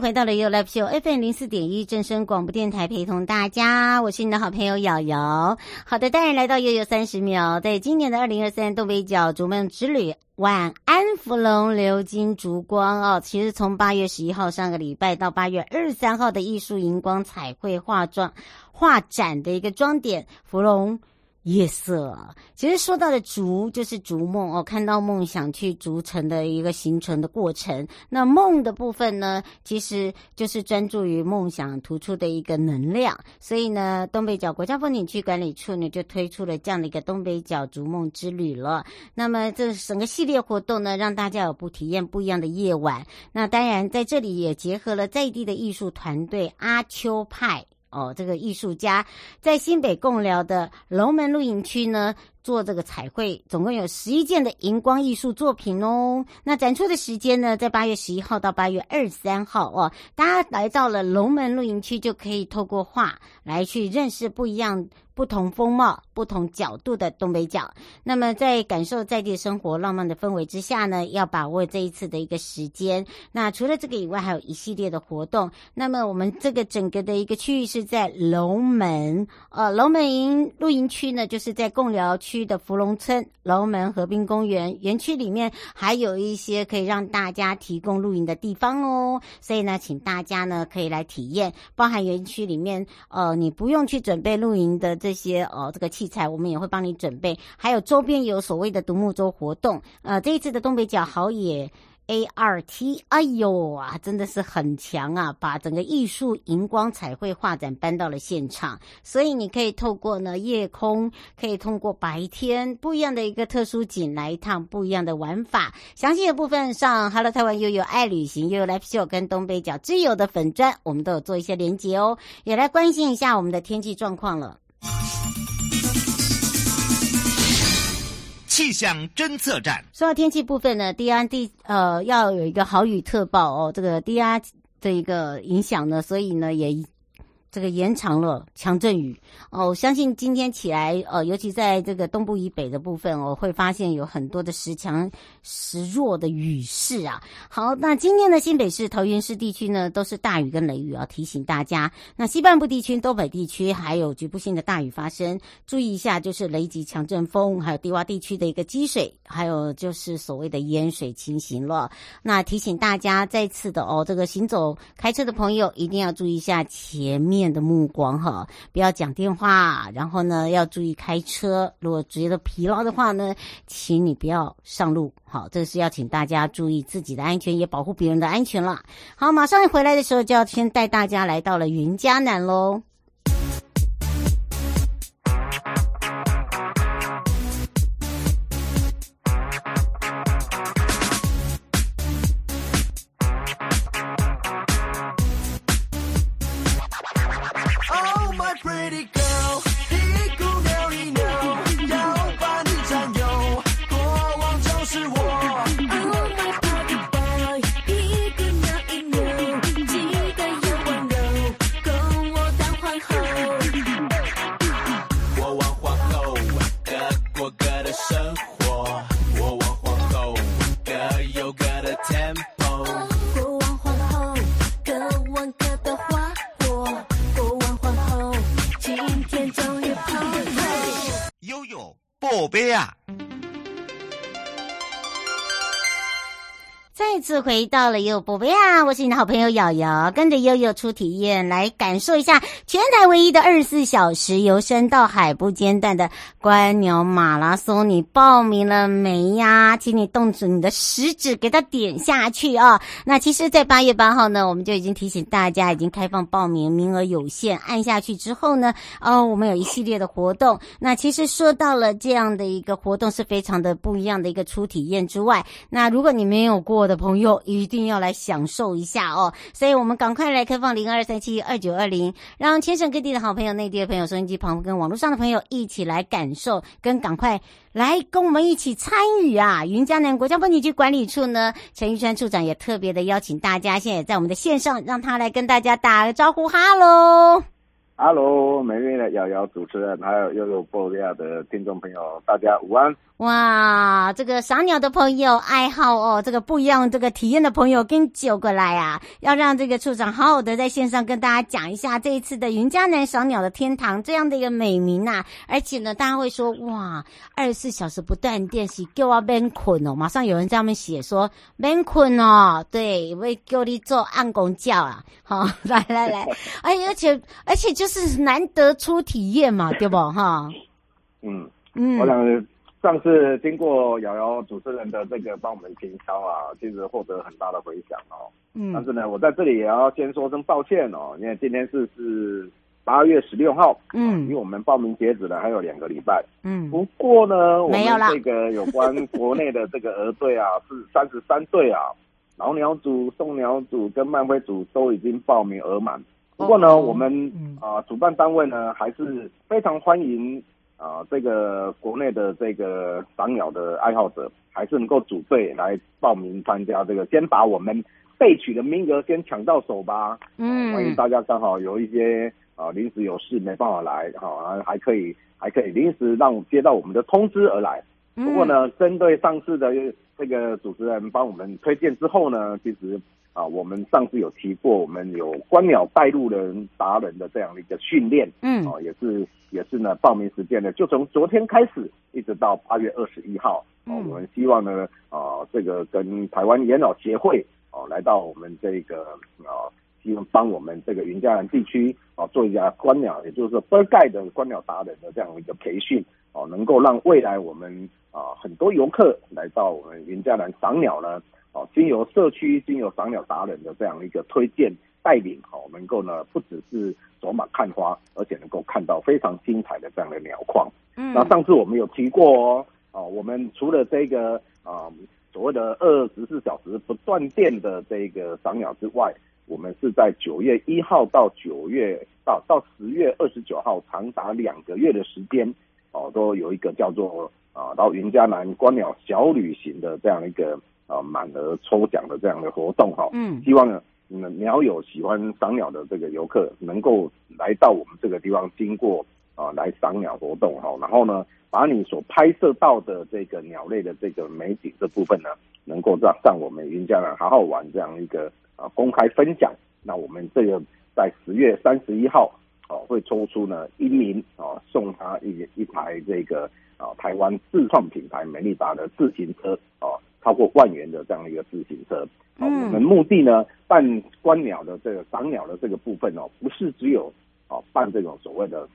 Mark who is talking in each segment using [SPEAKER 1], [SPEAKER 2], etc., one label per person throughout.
[SPEAKER 1] 回到了 You Live Show FM 零四点一正声广播电台，陪同大家，我是你的好朋友瑶瑶。好的，当然来到悠悠三十秒，在今年的二零二三东北角逐梦之旅，晚安芙蓉流金烛光哦。其实从八月十一号上个礼拜到八月二十三号的艺术荧光彩绘画妆画展的一个装点，福隆。夜色，其实说到的逐就是逐梦哦，看到梦想去逐成的一个形成的过程。那梦的部分呢，其实就是专注于梦想突出的一个能量。所以呢，东北角国家风景区管理处呢就推出了这样的一个东北角逐梦之旅了。那么这整个系列活动呢，让大家有不体验不一样的夜晚。那当然在这里也结合了在地的艺术团队阿秋派。哦，这个艺术家。在新北贡寮的龙门露营区呢，做这个彩绘，总共有十一件的荧光艺术作品哦。那展出的时间呢，在八月十一号到八月二十三号哦。大家来到了龙门露营区，就可以透过画来去认识不一样。不同风貌、不同角度的东北角。那么，在感受在地生活浪漫的氛围之下呢，要把握这一次的一个时间。那除了这个以外，还有一系列的活动。那么，我们这个整个的一个区域是在龙门，呃，龙门营露营区呢，就是在贡寮区区的芙蓉村龙门河滨公园园区里面，还有一些可以让大家提供露营的地方哦。所以呢，请大家呢可以来体验，包含园区里面，呃，你不用去准备露营的这。些呃，这个器材我们也会帮你准备，还有周边有所谓的独木舟活动。呃，这一次的东北角好野 ART，哎呦啊，真的是很强啊，把整个艺术荧光彩绘画展搬到了现场。所以你可以透过呢夜空，可以通过白天不一样的一个特殊景来一趟不一样的玩法。详细的部分上，Hello 台湾悠悠爱旅行，悠悠 Live Show 跟东北角之友的粉砖，我们都有做一些连结哦，也来关心一下我们的天气状况了。
[SPEAKER 2] 气象侦测站。
[SPEAKER 1] 说到天气部分呢，低压地呃要有一个豪雨特报哦，这个低压的一个影响呢，所以呢也。这个延长了强阵雨哦，我相信今天起来，呃，尤其在这个东部以北的部分，我会发现有很多的时强时弱的雨势啊。好，那今天的新北市、桃园市地区呢，都是大雨跟雷雨啊，提醒大家。那西半部地区、东北地区还有局部性的大雨发生，注意一下，就是雷击强阵风，还有低洼地区的一个积水，还有就是所谓的淹水情形了。那提醒大家再次的哦，这个行走开车的朋友一定要注意一下前面。面的目光哈，不要讲电话，然后呢，要注意开车。如果觉得疲劳的话呢，请你不要上路。好，这是要请大家注意自己的安全，也保护别人的安全了。好，马上回来的时候就要先带大家来到了云嘉南喽。悲呀再次回到了悠悠宝贝啊！我是你的好朋友瑶瑶，跟着悠悠出体验，来感受一下全台唯一的二十四小时由山到海不间断的观鸟马拉松。你报名了没呀？请你动出你的食指，给它点下去啊、那其实，在八月八号呢，我们就已经提醒大家，已经开放报名，名额有限。按下去之后呢，哦，我们有一系列的活动。那其实说到了这样的一个活动，是非常的不一样的一个初体验之外，那如果你没有过的朋友一定要来享受一下哦，所以我们赶快来开放零二三七二九二零，让全省各地的好朋友、内地的朋友、收音机旁跟网络上的朋友一起来感受，跟赶快来跟我们一起参与啊！云嘉南国家风景区管理处呢，陈玉川处长也特别的邀请大家，现在也在我们的线上，让他来跟大家打个招呼，哈喽。
[SPEAKER 3] 哈喽，美丽的瑶瑶主持人，还有悠悠宝贝的听众朋友，大家午安。
[SPEAKER 1] 哇，这个赏鸟的朋友爱好哦，这个不一样，这个体验的朋友跟九过来啊，要让这个处长好好的在线上跟大家讲一下这一次的云嘉南赏鸟的天堂这样的一个美名呐、啊。而且呢，大家会说哇，二十四小时不断电是叫我免困哦，马上有人在上面写说免困哦，对，会叫你做暗工教啊。好，来来来，哎，而且而且就是难得出体验嘛，对不哈？
[SPEAKER 3] 嗯嗯，我想。上次经过瑶瑶主持人的这个帮我们评销啊，其实获得很大的回响哦。嗯。但是呢，我在这里也要先说声抱歉哦，因为今天是是八月十六号，嗯，因为我们报名截止了还有两个礼拜，嗯。不过呢，我们这个有关国内的这个鹅队啊，是三十三队啊，老鸟组、送鸟组跟漫飞组都已经报名额满。不过呢，哦、我们啊、呃、主办单位呢还是非常欢迎。啊，这个国内的这个赏鸟的爱好者，还是能够组队来报名参加这个，先把我们备取的名额先抢到手吧。嗯，欢迎大家刚好有一些啊临时有事没办法来，哈、啊，还可以还可以临时让接到我们的通知而来。不过呢，针对上次的这个主持人帮我们推荐之后呢，其实。啊，我们上次有提过，我们有观鸟带路人达人的这样的一个训练，嗯，啊，也是也是呢，报名时间呢，就从昨天开始，一直到八月二十一号，啊，我们希望呢，啊，这个跟台湾野鸟协会，啊，来到我们这个啊，希望帮我们这个云嘉南地区，啊，做一下观鸟，也就是说 bird guide 的观鸟达人的这样一个培训，啊，能够让未来我们啊很多游客来到我们云嘉南赏鸟呢。哦，经由社区、经由赏鸟达人的这样一个推荐带领，哦，能够呢不只是走马看花，而且能够看到非常精彩的这样的鸟况。嗯，那上次我们有提过哦，哦，我们除了这个啊、呃、所谓的二十四小时不断电的这个赏鸟之外，我们是在九月一号到九月到到十月二十九号，长达两个月的时间，哦，都有一个叫做啊到云嘉南观鸟小旅行的这样一个。啊，满额抽奖的这样的活动哈，嗯，希望呢，你们鸟友喜欢赏鸟的这个游客能够来到我们这个地方，经过啊来赏鸟活动哈，然后呢，把你所拍摄到的这个鸟类的这个美景这部分呢，能够让让我们云嘉南好好玩这样一个啊公开分享。那我们这个在十月三十一号啊会抽出呢一名哦送他一一台这个啊台湾自创品牌美利达的自行车啊。超过万元的这样的一个自行车，嗯，我们目的呢，办观鸟的这个赏鸟的这个部分哦，不是只有哦办这种所谓的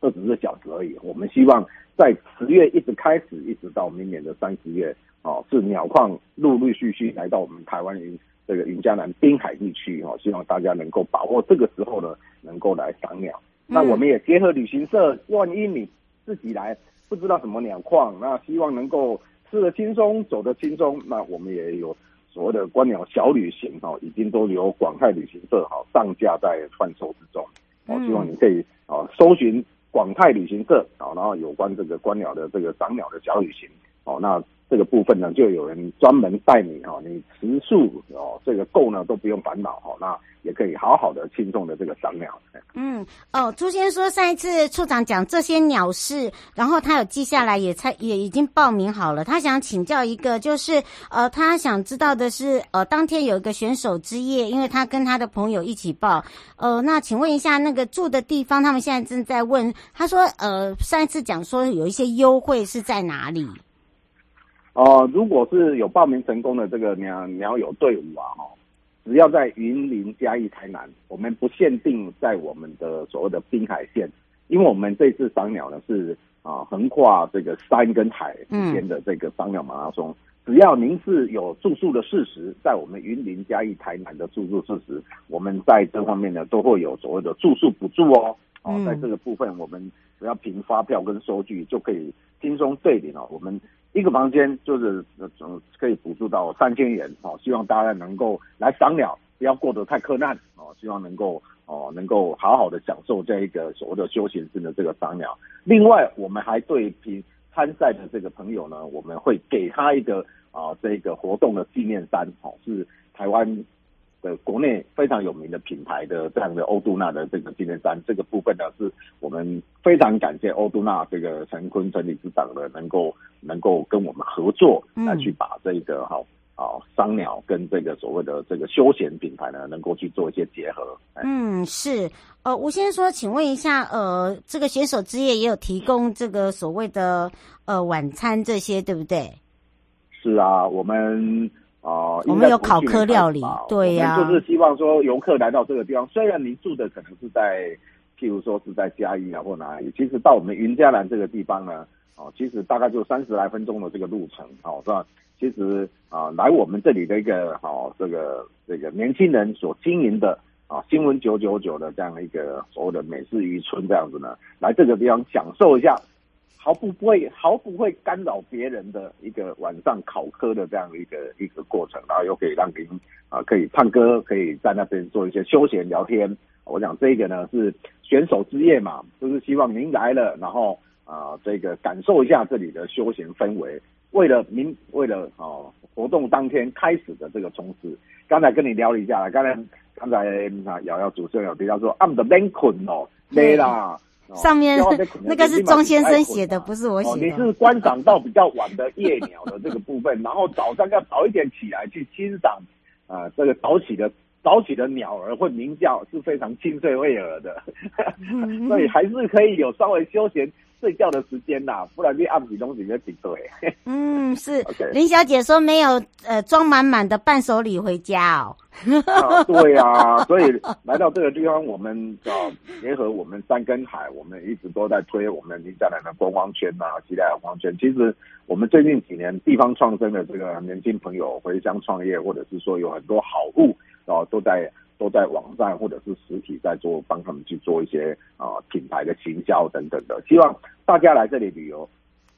[SPEAKER 3] 二十四小时而已。我们希望在十月一直开始，一直到明年的三十月，哦，是鸟况陆陆续续来到我们台湾云这个云嘉南滨海地区哦，希望大家能够把握这个时候呢，能够来赏鸟。那我们也结合旅行社，万一你自己来不知道什么鸟况，那希望能够。吃的轻松，走的轻松，那我们也有所谓的观鸟小旅行哈，已经都由广泰旅行社哈上架在贩售之中。我希望你可以啊搜寻广泰旅行社啊，然后有关这个观鸟的这个赏鸟的小旅行哦，那这个部分呢就有人专门带你哦，你食宿哦这个够呢都不用烦恼哈，那。也可以好好的轻松的这个赏鸟。
[SPEAKER 1] 嗯，哦，朱先说上一次处长讲这些鸟事，然后他有记下来也，也才也已经报名好了。他想请教一个，就是呃，他想知道的是，呃，当天有一个选手之夜，因为他跟他的朋友一起报。呃，那请问一下，那个住的地方，他们现在正在问。他说，呃，上一次讲说有一些优惠是在哪里？
[SPEAKER 3] 呃，如果是有报名成功的这个鸟鸟友队伍啊，哈，只要在云林、嘉义、台南，我们不限定在我们的所谓的滨海线，因为我们这次赏鸟呢是啊横跨这个山跟海之间的这个赏鸟马拉松。嗯只要您是有住宿的事实，在我们云林嘉义台南的住宿事实，我们在这方面呢都会有所谓的住宿补助哦。哦，在这个部分，我们只要凭发票跟收据就可以轻松对领哦。我们一个房间就是呃可以补助到三千元哦。希望大家能够来赏鸟，不要过得太苛难哦。希望能够哦能够好好的享受这一个所谓的休闲式的这个赏鸟。另外，我们还对凭。参赛的这个朋友呢，我们会给他一个啊、呃，这个活动的纪念衫，哦，是台湾的国内非常有名的品牌的这样的欧都娜的这个纪念衫。这个部分呢，是我们非常感谢欧都纳这个陈坤陈理事长的能够能够跟我们合作，来去把这个哈。嗯啊，商鸟跟这个所谓的这个休闲品牌呢，能够去做一些结合。
[SPEAKER 1] 嗯，是。呃，吴先生说，请问一下，呃，这个选手之夜也有提供这个所谓的呃晚餐这些，对不对？
[SPEAKER 3] 是啊，我们啊，呃、
[SPEAKER 1] 我们有考科料理，对呀、
[SPEAKER 3] 啊，就是希望说游客来到这个地方，虽然您住的可能是在，譬如说是在嘉义啊或哪里，其实到我们云嘉南这个地方呢，哦、呃，其实大概就三十来分钟的这个路程，好、呃，是吧？其实啊，来我们这里的一个好、啊、这个这个年轻人所经营的啊，新闻九九九的这样的一个所谓的美式渔村这样子呢，来这个地方享受一下，毫不会毫不会干扰别人的一个晚上考科的这样的一个一个过程，然后又可以让您啊可以唱歌，可以在那边做一些休闲聊天。我想这个呢是选手之夜嘛，就是希望您来了，然后啊这个感受一下这里的休闲氛围。为了您，为了哦活动当天开始的这个冲刺，刚才跟你聊了一下，刚才刚才啊瑶瑶主持人有提到说，啊，不免困哦，累啦。
[SPEAKER 1] 上面 那个是钟先生写的，不是我写的。
[SPEAKER 3] 你是观赏到比较晚的夜鸟的这个部分，然后早上要早一点起来去欣赏啊，这个早起的早起的鸟儿会鸣叫，是非常清脆悦耳的，所以还是可以有稍微休闲。睡觉的时间呐，不然你暗时东西就顶对。
[SPEAKER 1] 嗯，是。林小姐说没有呃装满满的伴手礼回家哦。
[SPEAKER 3] 啊对啊，所以来到这个地方，我们啊结合我们山跟海，我们一直都在推我们林家南的观光圈呐、啊，期待观光圈。其实我们最近几年地方创生的这个年轻朋友回乡创业，或者是说有很多好物啊，都在。都在网站或者是实体在做，帮他们去做一些啊、呃、品牌的行销等等的。希望大家来这里旅游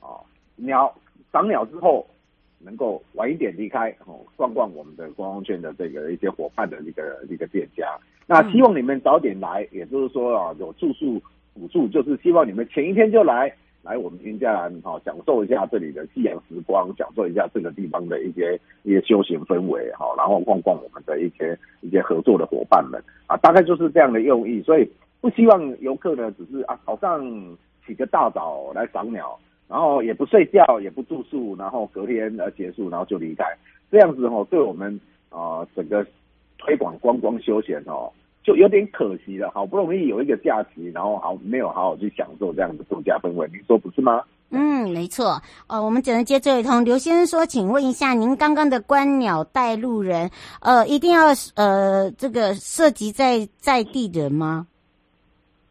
[SPEAKER 3] 啊，鸟赏鸟之后能够晚一点离开哦，逛逛我们的观光圈的这个一些伙伴的一个一个店家。那希望你们早点来，也就是说啊，有住宿补助，就是希望你们前一天就来。来我们云嘉南哈，享受一下这里的夕阳时光，享受一下这个地方的一些一些休闲氛围哈，然后逛逛我们的一些一些合作的伙伴们啊，大概就是这样的用意。所以不希望游客呢，只是啊早上起个大早来赏鸟，然后也不睡觉，也不住宿，然后隔天呃结束，然后就离开。这样子哦，对我们啊整个推广观光休闲哦。就有点可惜了，好不容易有一个假期，然后好没有好好去享受这样的度假氛围，你说不是吗？
[SPEAKER 1] 嗯，没错。呃，我们只能接这一通。刘先生说，请问一下，您刚刚的观鸟带路人，呃，一定要呃这个涉及在在地人吗？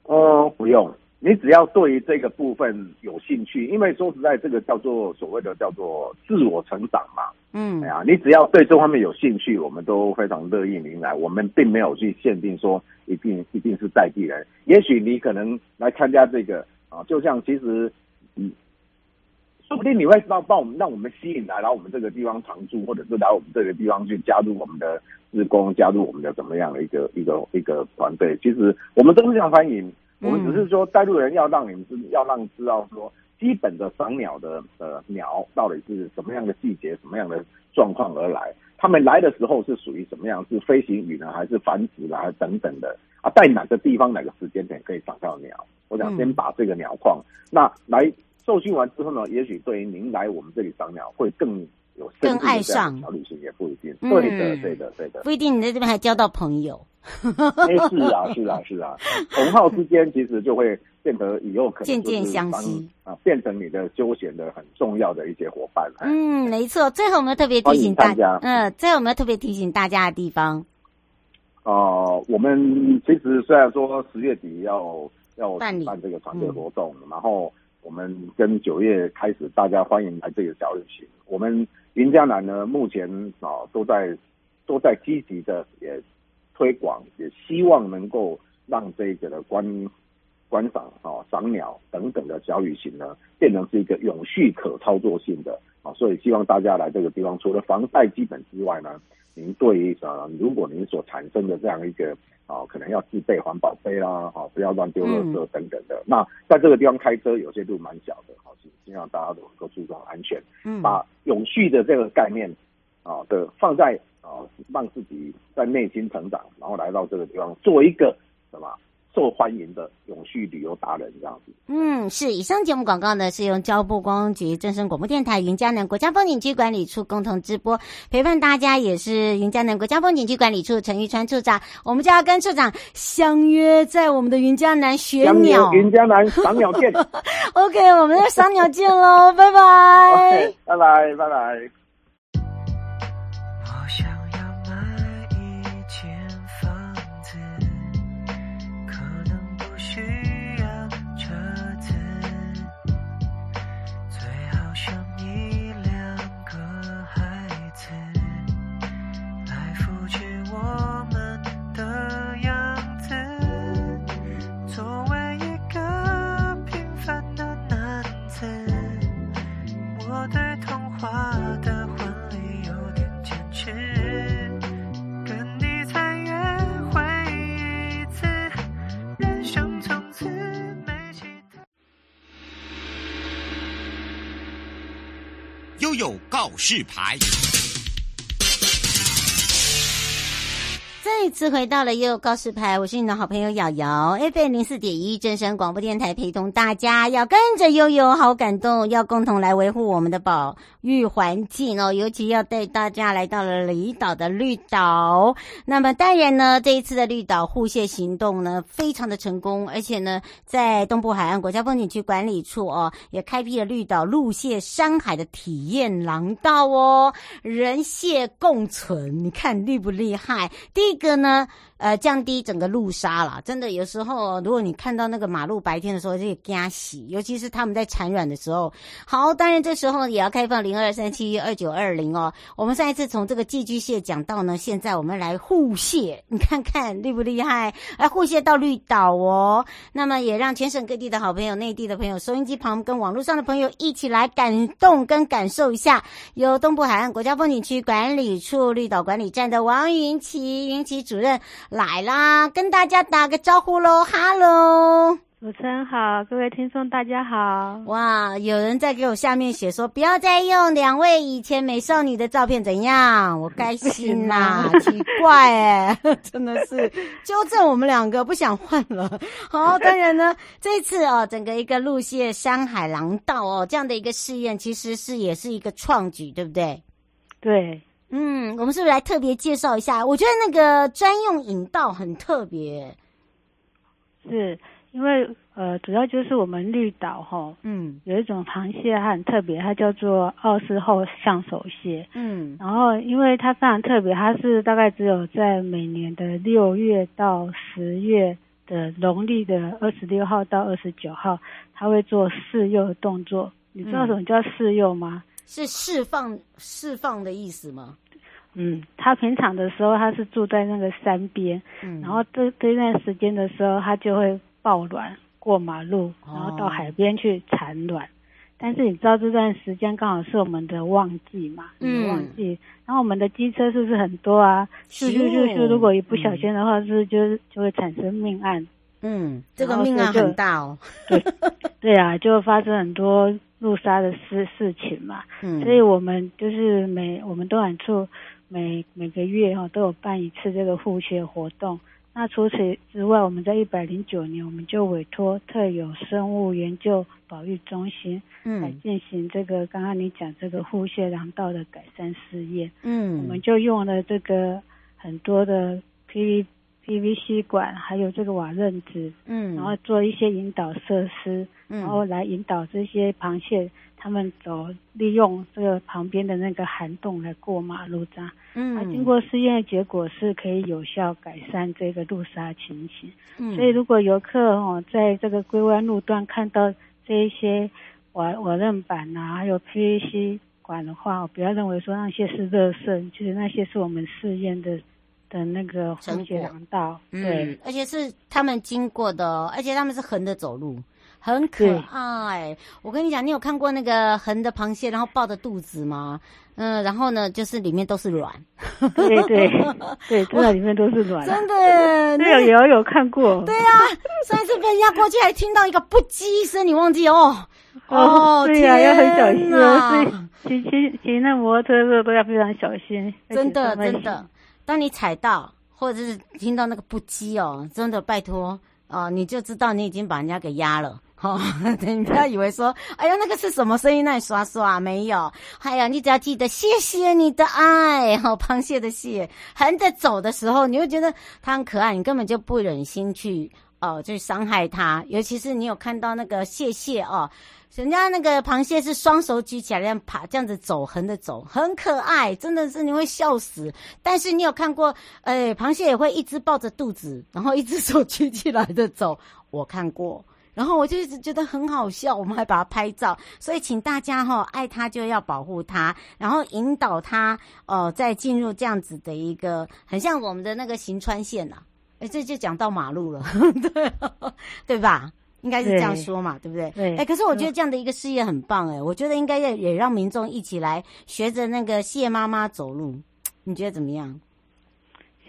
[SPEAKER 3] 呃，不用。你只要对于这个部分有兴趣，因为说实在，这个叫做所谓的叫做自我成长嘛。嗯，哎呀，你只要对这方面有兴趣，我们都非常乐意您来。我们并没有去限定说一定一定是在地人，也许你可能来参加这个啊，就像其实嗯，说不定你会让帮我们让我们吸引来，然后我们这个地方常住，或者是来我们这个地方去加入我们的志工，加入我们的怎么样的一个一个一个团队。其实我们都是这样欢迎。我们只是说带路人要让你们知，要让知道说基本的赏鸟的呃鸟到底是什么样的季节、什么样的状况而来，他们来的时候是属于什么样，是飞行羽呢，还是繁殖啦，等等的啊，在哪个地方、哪个时间点可以赏到鸟？我想先把这个鸟况，嗯、那来受训完之后呢，也许对于您来我们这里赏鸟会更有更爱上小旅行也不一定。对的，对的，对的，
[SPEAKER 1] 不一定你在这边还交到朋友。
[SPEAKER 3] 哎，是啊，是啊，是啊，同好之间其实就会变得以后可能
[SPEAKER 1] 渐渐相惜
[SPEAKER 3] 啊，变成你的休闲的很重要的一些伙伴。
[SPEAKER 1] 嗯，没错。最后我们要特别提醒大家，嗯，最后我们要特别提醒大家的地方。
[SPEAKER 3] 哦、呃，我们其实虽然说十月底要要举办这个团队活动，嗯、然后我们跟九月开始，大家欢迎来这个小旅行。我们云嘉南呢，目前啊、都在都在积极的也推广，也希望能够让这个的观观赏啊、赏鸟等等的小旅行呢，变成是一个永续可操作性的啊、所以希望大家来这个地方，除了防晒基本之外呢。您对于呃，如果您所产生的这样一个啊、呃，可能要自备环保杯啦，哈、啊，不要乱丢垃圾等等的。嗯、那在这个地方开车，有些路蛮小的，好，希望大家都能够注重安全。嗯，把永续的这个概念啊的放在啊，让自己在内心成长，然后来到这个地方做一个什么？受欢迎的永续旅游达人这样子。
[SPEAKER 1] 嗯，是。以上节目广告呢，是由交部观光局、正声广播电台、云嘉南国家风景区管理处共同直播。陪伴大家也是云嘉南国家风景区管理处陈玉川处长。我们就要跟处长相约在我们的云嘉南学鸟。
[SPEAKER 3] 云嘉南赏鸟见。
[SPEAKER 1] OK，我们的赏鸟见喽，拜拜。
[SPEAKER 3] 拜拜，拜拜。
[SPEAKER 2] 有告示牌。
[SPEAKER 1] 再次回到了悠悠告示牌，我是你的好朋友瑶瑶，FM 零四点一正声广播电台，陪同大家要跟着悠悠，好感动，要共同来维护我们的宝育环境哦，尤其要带大家来到了离岛的绿岛。那么当然呢，这一次的绿岛护蟹行动呢，非常的成功，而且呢，在东部海岸国家风景区管理处哦，也开辟了绿岛陆蟹山海的体验廊道哦，人蟹共存，你看厉不厉害？第一个。呢，呃，降低整个路杀了，真的有时候，如果你看到那个马路白天的时候，就惊喜，尤其是他们在产卵的时候。好，当然这时候也要开放零二三七二九二零哦。我们上一次从这个寄居蟹讲到呢，现在我们来护蟹，你看看厉不厉害？来护蟹到绿岛哦，那么也让全省各地的好朋友、内地的朋友、收音机旁跟网络上的朋友一起来感动跟感受一下，由东部海岸国家风景区管理处绿岛管理站的王云琦云琦主任来啦，跟大家打个招呼喽，哈喽，
[SPEAKER 4] 主持人好，各位听众大家好。
[SPEAKER 1] 哇，有人在给我下面写说，不要再用两位以前美少女的照片，怎样？我开心啦，奇怪哎，真的是纠正我们两个，不想换了。好，当然呢，这次哦，整个一个路线山海廊道哦，这样的一个试验，其实是也是一个创举，对不对？
[SPEAKER 4] 对。
[SPEAKER 1] 嗯，我们是不是来特别介绍一下？我觉得那个专用引道很特别，
[SPEAKER 4] 是因为呃，主要就是我们绿岛哈，嗯，有一种螃蟹它很特别，它叫做奥斯后象手蟹，嗯，然后因为它非常特别，它是大概只有在每年的六月到十月的农历的二十六号到二十九号，它会做释幼的动作。你知道什么叫释幼吗？
[SPEAKER 1] 是释放释放的意思吗？
[SPEAKER 4] 嗯，他平常的时候他是住在那个山边，嗯，然后这这段时间的时候，他就会抱卵过马路，然后到海边去产卵。哦、但是你知道这段时间刚好是我们的旺季嘛？嗯，旺季。然后我们的机车是不是很多啊？咻咻咻咻！如果一不小心的话，是不是就就会产生命案？
[SPEAKER 1] 嗯，这个命案很大哦。
[SPEAKER 4] 对，对啊，就发生很多路杀的事事情嘛。嗯，所以我们就是每我们东管处。每每个月哈都有办一次这个护蟹活动。那除此之外，我们在一百零九年，我们就委托特有生物研究保育中心，嗯，来进行这个刚刚你讲这个护蟹廊道的改善试验。嗯，我们就用了这个很多的 P V P V C 管，还有这个瓦楞纸，嗯，然后做一些引导设施，嗯，然后来引导这些螃蟹，他们走，利用这个旁边的那个涵洞来过马路这样，嗯，啊，经过试验的结果是可以有效改善这个路杀情形，嗯，所以如果游客哦在这个龟湾路段看到这一些瓦瓦楞板呐，还有 PVC 管的话，不要认为说那些是垃圾，其实那些是我们试验的。的那个环节廊道，对、嗯，
[SPEAKER 1] 而且是他们经过的，而且他们是横着走路，很可爱。我跟你讲，你有看过那个横的螃蟹，然后抱着肚子吗？嗯，然后呢，就是里面都是卵。
[SPEAKER 4] 对对对，真的里面都是卵。
[SPEAKER 1] 真的，
[SPEAKER 4] 那有有有看过。
[SPEAKER 1] 对啊，上一次被压过去，还听到一个不叽声，你忘记哦？
[SPEAKER 4] 哦，对呀、啊，要很小心哦。骑骑骑那摩托车的时候都要非常小心。
[SPEAKER 1] 真的，真的。当你踩到或者是听到那个不羁哦，真的拜托哦，你就知道你已经把人家给压了。哦，你不要以为说，哎呀，那个是什么声音？那里刷刷没有？哎呀，你只要记得谢谢你的爱。好、哦，螃蟹的蟹横着走的时候，你会觉得它很可爱，你根本就不忍心去哦，去伤害它。尤其是你有看到那个蟹蟹哦。人家那个螃蟹是双手举起来这样爬，这样子走，横着走，很可爱，真的是你会笑死。但是你有看过，哎，螃蟹也会一直抱着肚子，然后一只手举起来的走，我看过，然后我就一直觉得很好笑，我们还把它拍照。所以请大家哈、哦，爱它就要保护它，然后引导它哦，再进入这样子的一个很像我们的那个行川线呐、啊。哎，这就讲到马路了，对 对吧？应该是这样说嘛，对，对不对？对。哎、欸，可是我觉得这样的一个事业很棒哎、欸，我觉得应该要也让民众一起来学着那个谢妈妈走路，你觉得怎么样？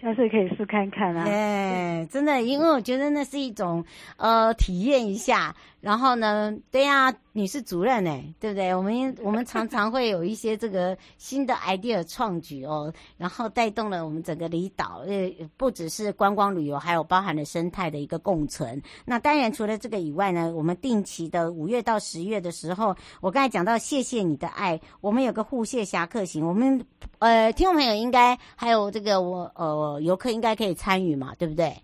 [SPEAKER 4] 但是可以试看看啊！
[SPEAKER 1] 哎、真的，因为我觉得那是一种呃体验一下。然后呢，对呀、你是主任哎，对不对？我们我们常常会有一些这个新的 idea 创举哦，然后带动了我们整个离岛，呃，不只是观光旅游，还有包含了生态的一个共存。那当然，除了这个以外呢，我们定期的五月到十月的时候，我刚才讲到谢谢你的爱，我们有个护蟹侠客行，我们呃听众朋友应该还有这个我呃游客应该可以参与嘛，对不对？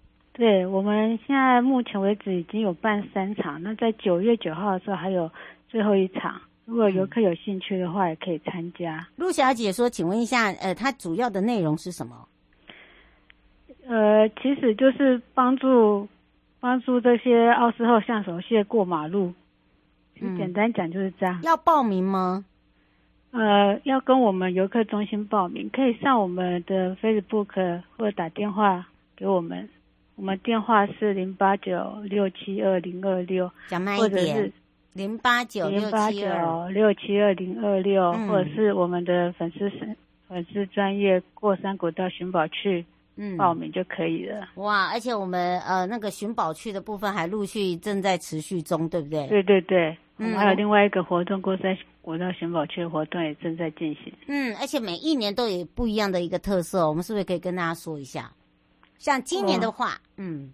[SPEAKER 4] 对，我们现在目前为止已经有办三场，那在九月九号的时候还有最后一场，如果游客有兴趣的话，也可以参加。
[SPEAKER 1] 陆小姐说：“请问一下，呃，它主要的内容是什么？”
[SPEAKER 4] 呃，其实就是帮助帮助这些奥斯后象手蟹过马路。嗯，简单讲就是这样。
[SPEAKER 1] 要报名吗？
[SPEAKER 4] 呃，要跟我们游客中心报名，可以上我们的 Facebook 或者打电话给我们。我们电话是零八九六七二零二六，
[SPEAKER 1] 讲慢一点，零八九六七二
[SPEAKER 4] 六七二零二六，或者是我们的粉丝粉丝专业过山古道寻宝去，嗯，报名就可以了。
[SPEAKER 1] 哇，而且我们呃那个寻宝去的部分还陆续正在持续中，对不对？
[SPEAKER 4] 对对对，嗯，我们还有另外一个活动，过山古道寻宝去的活动也正在进行。
[SPEAKER 1] 嗯，而且每一年都有不一样的一个特色，我们是不是可以跟大家说一下？像今年的话，嗯，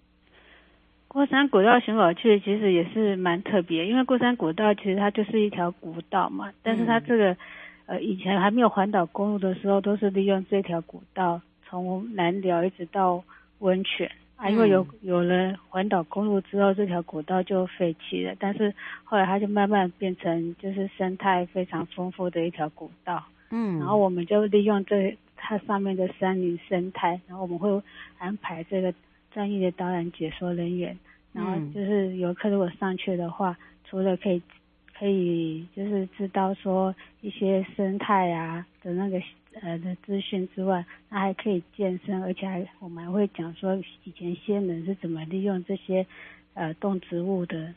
[SPEAKER 4] 过山古道寻宝去其实也是蛮特别，因为过山古道其实它就是一条古道嘛，但是它这个，呃，以前还没有环岛公路的时候，都是利用这条古道从南寮一直到温泉啊，因为有有了环岛公路之后，这条古道就废弃了，但是后来它就慢慢变成就是生态非常丰富的一条古道，嗯，然后我们就利用这。它上面的山林生态，然后我们会安排这个专业的导览解说人员，然后就是游客如果上去的话，除了可以可以就是知道说一些生态啊的那个呃的资讯之外，那还可以健身，而且还我们还会讲说以前先人是怎么利用这些呃动植物的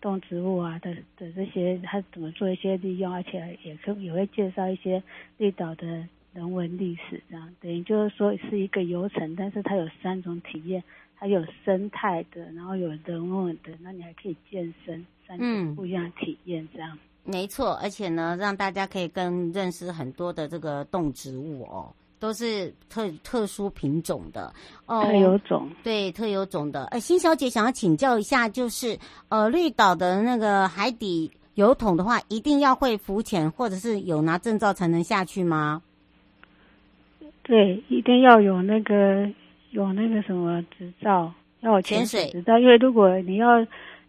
[SPEAKER 4] 动植物啊的的这些，他怎么做一些利用，而且也可也会介绍一些绿岛的。人文历史这样，等于就是说是一个游程，但是它有三种体验，它有生态的，然后有人文的，那你还可以健身，三种不一样的体验这样。
[SPEAKER 1] 嗯，没错，而且呢，让大家可以更认识很多的这个动植物哦，都是特特殊品种的哦，
[SPEAKER 4] 特有种，
[SPEAKER 1] 对，特有种的。呃，辛小姐想要请教一下，就是呃，绿岛的那个海底油桶的话，一定要会浮潜，或者是有拿证照才能下去吗？
[SPEAKER 4] 对，一定要有那个有那个什么执照，要有潜水执照，因为如果你要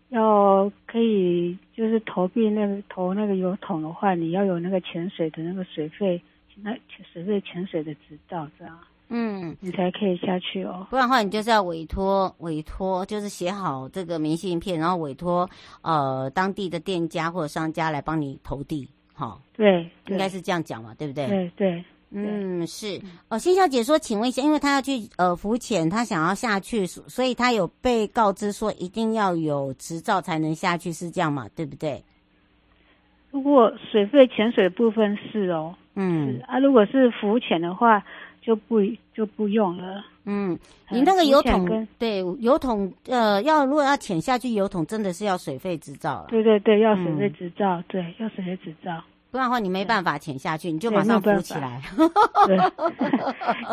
[SPEAKER 4] 要可以就是投币那个投那个油桶的话，你要有那个潜水的那个水费，那水费潜水的执照这样。嗯，你才可以下去哦，
[SPEAKER 1] 不然的话，你就是要委托委托，就是写好这个明信片，然后委托呃当地的店家或者商家来帮你投递，哈。
[SPEAKER 4] 对，
[SPEAKER 1] 应该是这样讲嘛，对不对？
[SPEAKER 4] 对对，
[SPEAKER 1] 嗯，是。哦，辛小姐说，请问一下，因为她要去呃浮潜，她想要下去，所以她有被告知说一定要有执照才能下去，是这样嘛？对不对？
[SPEAKER 4] 如果水费潜水部分是哦，嗯啊，如果是浮潜的话。就不就不用了。
[SPEAKER 1] 嗯，你那个油桶，对油桶，呃，要如果要潜下去，油桶真的是要水费执照了。
[SPEAKER 4] 对对对，要水费执照，嗯、对，要水费执照。
[SPEAKER 1] 不然的话，你没办法潜下去，你就马上浮起来。
[SPEAKER 4] 对，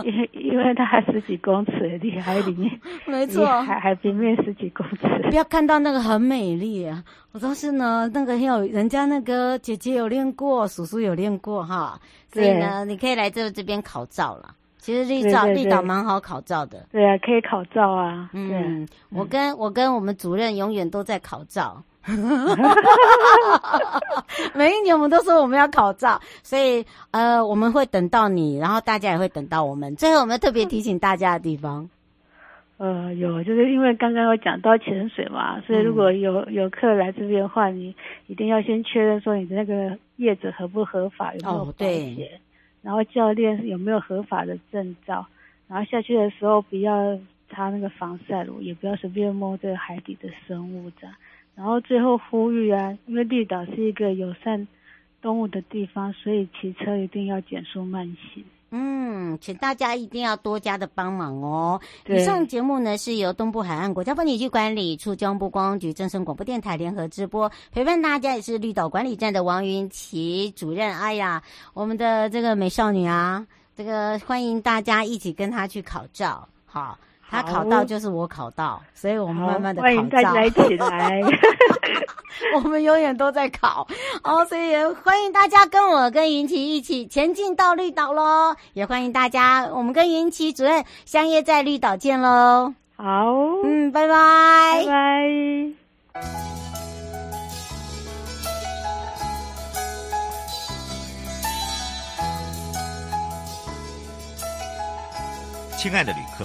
[SPEAKER 4] 因 因为它还十几公尺离海里面，
[SPEAKER 1] 没错，
[SPEAKER 4] 海海平面十几公尺。
[SPEAKER 1] 不要看到那个很美丽啊！我说是呢，那个有人家那个姐姐有练过，叔叔有练过哈，所以呢，你可以来这这边考照了。其实绿照绿岛蛮好考照的。
[SPEAKER 4] 对啊，可以考照啊。
[SPEAKER 1] 嗯，我跟我跟我们主任永远都在考照。每一年我们都说我们要考照，所以呃我们会等到你，然后大家也会等到我们。最后我们特别提醒大家的地方，
[SPEAKER 4] 呃，有就是因为刚刚有讲到潜水嘛，所以如果有有客来这边的话，你一定要先确认说你的那个业者合不合法，有没有保险。哦，对。然后教练有没有合法的证照？然后下去的时候不要擦那个防晒乳，也不要随便摸这个海底的生物这样。然后最后呼吁啊，因为绿岛是一个友善动物的地方，所以骑车一定要减速慢行。
[SPEAKER 1] 嗯，请大家一定要多加的帮忙哦。以上节目呢是由东部海岸国家风景区管理处交通部观光局、正声广播电台联合直播，陪伴大家也是绿岛管理站的王云琦主任。哎呀，我们的这个美少女啊，这个欢迎大家一起跟她去考照，好。他考到就是我考到，所以我们慢慢的考照。欢迎大
[SPEAKER 4] 家一起来
[SPEAKER 1] 我们永远都在考哦，所以欢迎大家跟我跟云奇一起前进到绿岛喽！也欢迎大家，我们跟云奇主任相约在绿岛见喽！
[SPEAKER 4] 好，
[SPEAKER 1] 嗯，拜拜，
[SPEAKER 4] 拜拜。
[SPEAKER 2] 亲爱的旅客。